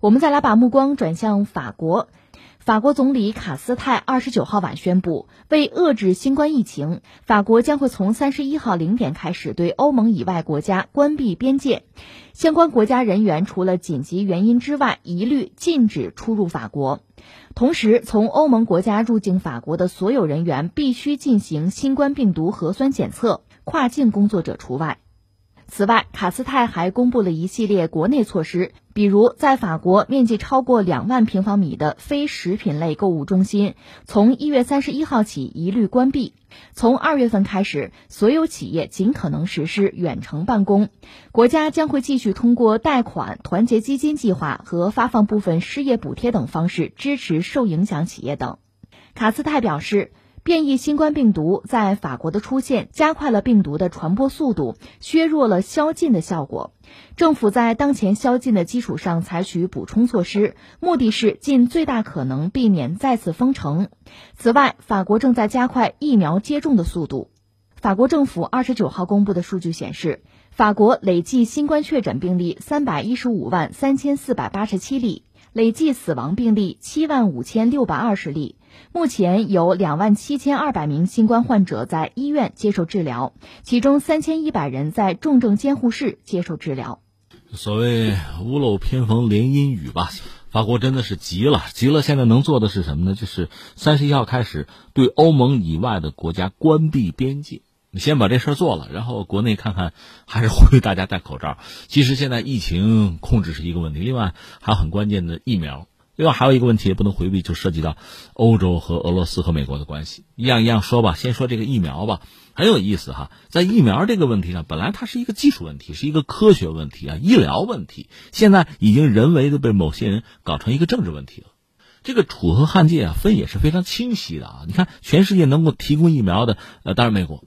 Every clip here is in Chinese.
我们再来把目光转向法国。法国总理卡斯泰二十九号晚宣布，为遏制新冠疫情，法国将会从三十一号零点开始对欧盟以外国家关闭边界，相关国家人员除了紧急原因之外，一律禁止出入法国。同时，从欧盟国家入境法国的所有人员必须进行新冠病毒核酸检测，跨境工作者除外。此外，卡斯泰还公布了一系列国内措施，比如在法国面积超过两万平方米的非食品类购物中心，从一月三十一号起一律关闭；从二月份开始，所有企业尽可能实施远程办公。国家将会继续通过贷款、团结基金计划和发放部分失业补贴等方式支持受影响企业等。卡斯泰表示。变异新冠病毒在法国的出现，加快了病毒的传播速度，削弱了宵禁的效果。政府在当前宵禁的基础上采取补充措施，目的是尽最大可能避免再次封城。此外，法国正在加快疫苗接种的速度。法国政府二十九号公布的数据显示，法国累计新冠确诊病例三百一十五万三千四百八十七例。累计死亡病例七万五千六百二十例，目前有两万七千二百名新冠患者在医院接受治疗，其中三千一百人在重症监护室接受治疗。所谓屋漏偏逢连阴雨吧，法国真的是急了，急了。现在能做的是什么呢？就是三十一号开始对欧盟以外的国家关闭边界。先把这事儿做了，然后国内看看，还是呼吁大家戴口罩。其实现在疫情控制是一个问题，另外还有很关键的疫苗。另外还有一个问题也不能回避，就涉及到欧洲和俄罗斯和美国的关系。一样一样说吧，先说这个疫苗吧，很有意思哈。在疫苗这个问题上，本来它是一个技术问题，是一个科学问题啊，医疗问题，现在已经人为的被某些人搞成一个政治问题了。这个楚河汉界啊，分也是非常清晰的啊。你看，全世界能够提供疫苗的，呃，当然美国。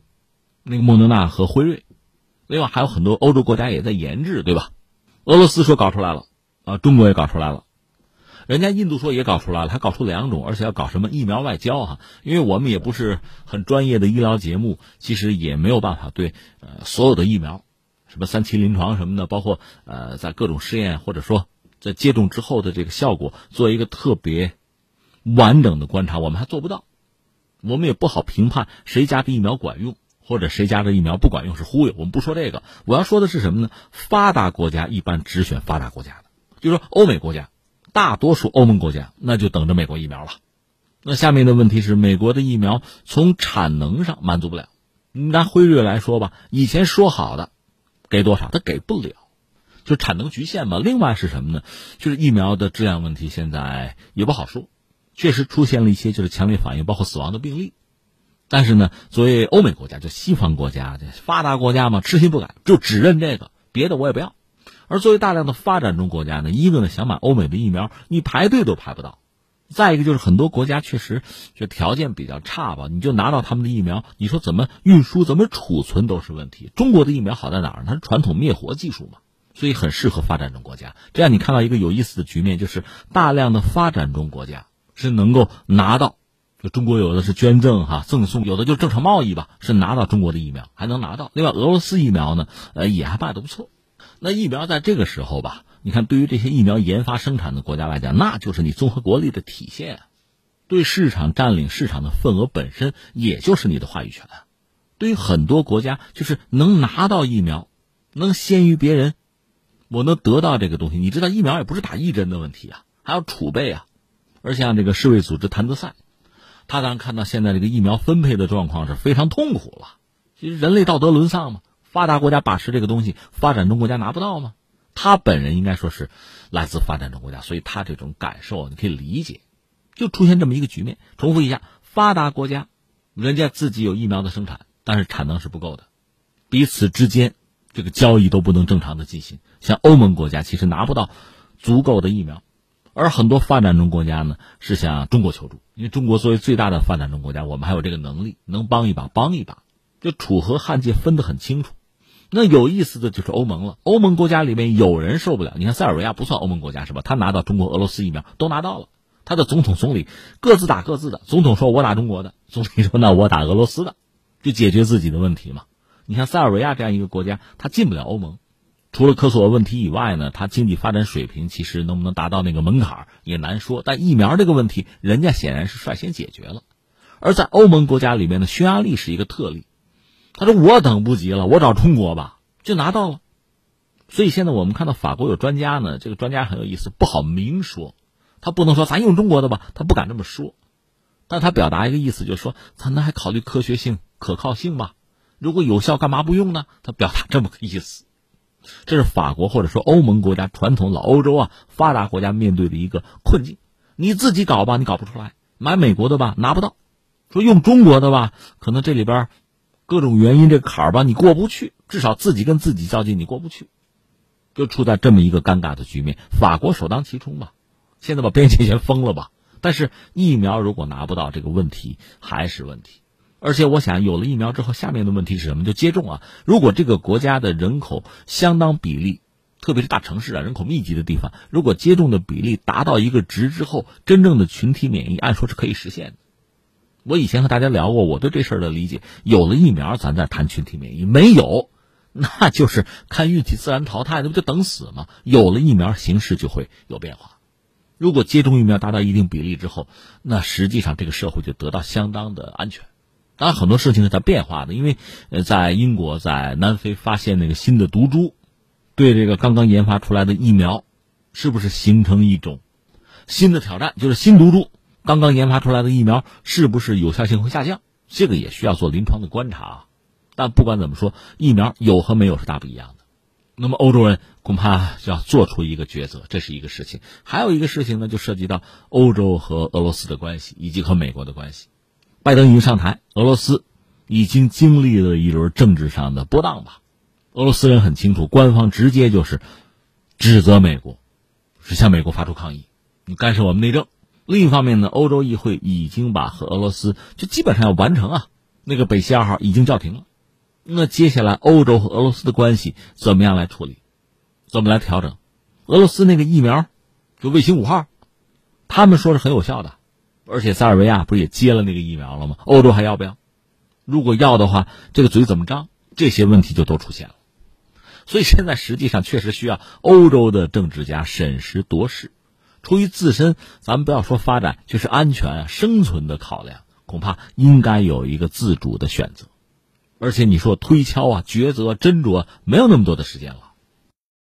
那个莫德纳和辉瑞，另外还有很多欧洲国家也在研制，对吧？俄罗斯说搞出来了，啊，中国也搞出来了，人家印度说也搞出来了，还搞出两种，而且要搞什么疫苗外交哈？因为我们也不是很专业的医疗节目，其实也没有办法对呃所有的疫苗，什么三期临床什么的，包括呃在各种试验或者说在接种之后的这个效果做一个特别完整的观察，我们还做不到，我们也不好评判谁家的疫苗管用。或者谁家的疫苗不管用是忽悠，我们不说这个。我要说的是什么呢？发达国家一般只选发达国家的，就是说欧美国家，大多数欧盟国家那就等着美国疫苗了。那下面的问题是，美国的疫苗从产能上满足不了。拿辉瑞来说吧，以前说好的给多少，他给不了，就产能局限嘛。另外是什么呢？就是疫苗的质量问题，现在也不好说，确实出现了一些就是强烈反应，包括死亡的病例。但是呢，作为欧美国家，就西方国家，发达国家嘛，痴心不改，就只认这个，别的我也不要。而作为大量的发展中国家呢，一个呢想买欧美的疫苗，你排队都排不到；再一个就是很多国家确实就条件比较差吧，你就拿到他们的疫苗，你说怎么运输、怎么储存都是问题。中国的疫苗好在哪儿？它是传统灭活技术嘛，所以很适合发展中国家。这样你看到一个有意思的局面，就是大量的发展中国家是能够拿到。就中国有的是捐赠哈赠送，有的就正常贸易吧，是拿到中国的疫苗还能拿到。另外，俄罗斯疫苗呢，呃，也还卖的不错。那疫苗在这个时候吧，你看对于这些疫苗研发生产的国家来讲，那就是你综合国力的体现，对市场占领市场的份额本身，也就是你的话语权。对于很多国家，就是能拿到疫苗，能先于别人，我能得到这个东西。你知道，疫苗也不是打一针的问题啊，还要储备啊。而像这个世卫组织谭德赛。他当然看到现在这个疫苗分配的状况是非常痛苦了。其实人类道德沦丧嘛，发达国家把持这个东西，发展中国家拿不到吗？他本人应该说是来自发展中国家，所以他这种感受你可以理解。就出现这么一个局面。重复一下，发达国家人家自己有疫苗的生产，但是产能是不够的，彼此之间这个交易都不能正常的进行。像欧盟国家其实拿不到足够的疫苗。而很多发展中国家呢，是向中国求助，因为中国作为最大的发展中国家，我们还有这个能力，能帮一把，帮一把。就楚河汉界分得很清楚。那有意思的就是欧盟了，欧盟国家里面有人受不了。你看塞尔维亚不算欧盟国家是吧？他拿到中国、俄罗斯疫苗都拿到了，他的总统、总理各自打各自的。总统说我打中国的，总理说那我打俄罗斯的，就解决自己的问题嘛。你像塞尔维亚这样一个国家，他进不了欧盟。除了科索沃问题以外呢，他经济发展水平其实能不能达到那个门槛也难说。但疫苗这个问题，人家显然是率先解决了。而在欧盟国家里面呢，匈牙利是一个特例。他说：“我等不及了，我找中国吧，就拿到了。”所以现在我们看到法国有专家呢，这个专家很有意思，不好明说，他不能说咱用中国的吧，他不敢这么说。但他表达一个意思，就是说咱那还考虑科学性、可靠性吧？如果有效，干嘛不用呢？他表达这么个意思。这是法国或者说欧盟国家传统老欧洲啊发达国家面对的一个困境。你自己搞吧，你搞不出来；买美国的吧，拿不到；说用中国的吧，可能这里边各种原因这坎儿吧，你过不去。至少自己跟自己较劲，你过不去，就处在这么一个尴尬的局面。法国首当其冲吧，现在把边界先封了吧。但是疫苗如果拿不到，这个问题还是问题。而且我想，有了疫苗之后，下面的问题是什么？就接种啊。如果这个国家的人口相当比例，特别是大城市啊，人口密集的地方，如果接种的比例达到一个值之后，真正的群体免疫，按说是可以实现的。我以前和大家聊过，我对这事儿的理解：有了疫苗，咱再谈群体免疫；没有，那就是看运气，自然淘汰，那不就等死吗？有了疫苗，形势就会有变化。如果接种疫苗达到一定比例之后，那实际上这个社会就得到相当的安全。当然，很多事情是在变化的，因为呃，在英国、在南非发现那个新的毒株，对这个刚刚研发出来的疫苗，是不是形成一种新的挑战？就是新毒株刚刚研发出来的疫苗，是不是有效性会下降？这个也需要做临床的观察啊。但不管怎么说，疫苗有和没有是大不一样的。那么欧洲人恐怕就要做出一个抉择，这是一个事情。还有一个事情呢，就涉及到欧洲和俄罗斯的关系，以及和美国的关系。拜登已经上台，俄罗斯已经经历了一轮政治上的波荡吧。俄罗斯人很清楚，官方直接就是指责美国，是向美国发出抗议，你干涉我们内政。另一方面呢，欧洲议会已经把和俄罗斯就基本上要完成啊，那个北溪二号已经叫停了。那接下来欧洲和俄罗斯的关系怎么样来处理？怎么来调整？俄罗斯那个疫苗，就卫星五号，他们说是很有效的。而且塞尔维亚不是也接了那个疫苗了吗？欧洲还要不要？如果要的话，这个嘴怎么张？这些问题就都出现了。所以现在实际上确实需要欧洲的政治家审时度势，出于自身，咱们不要说发展，就是安全啊、生存的考量，恐怕应该有一个自主的选择。而且你说推敲啊、抉择、斟酌，没有那么多的时间了。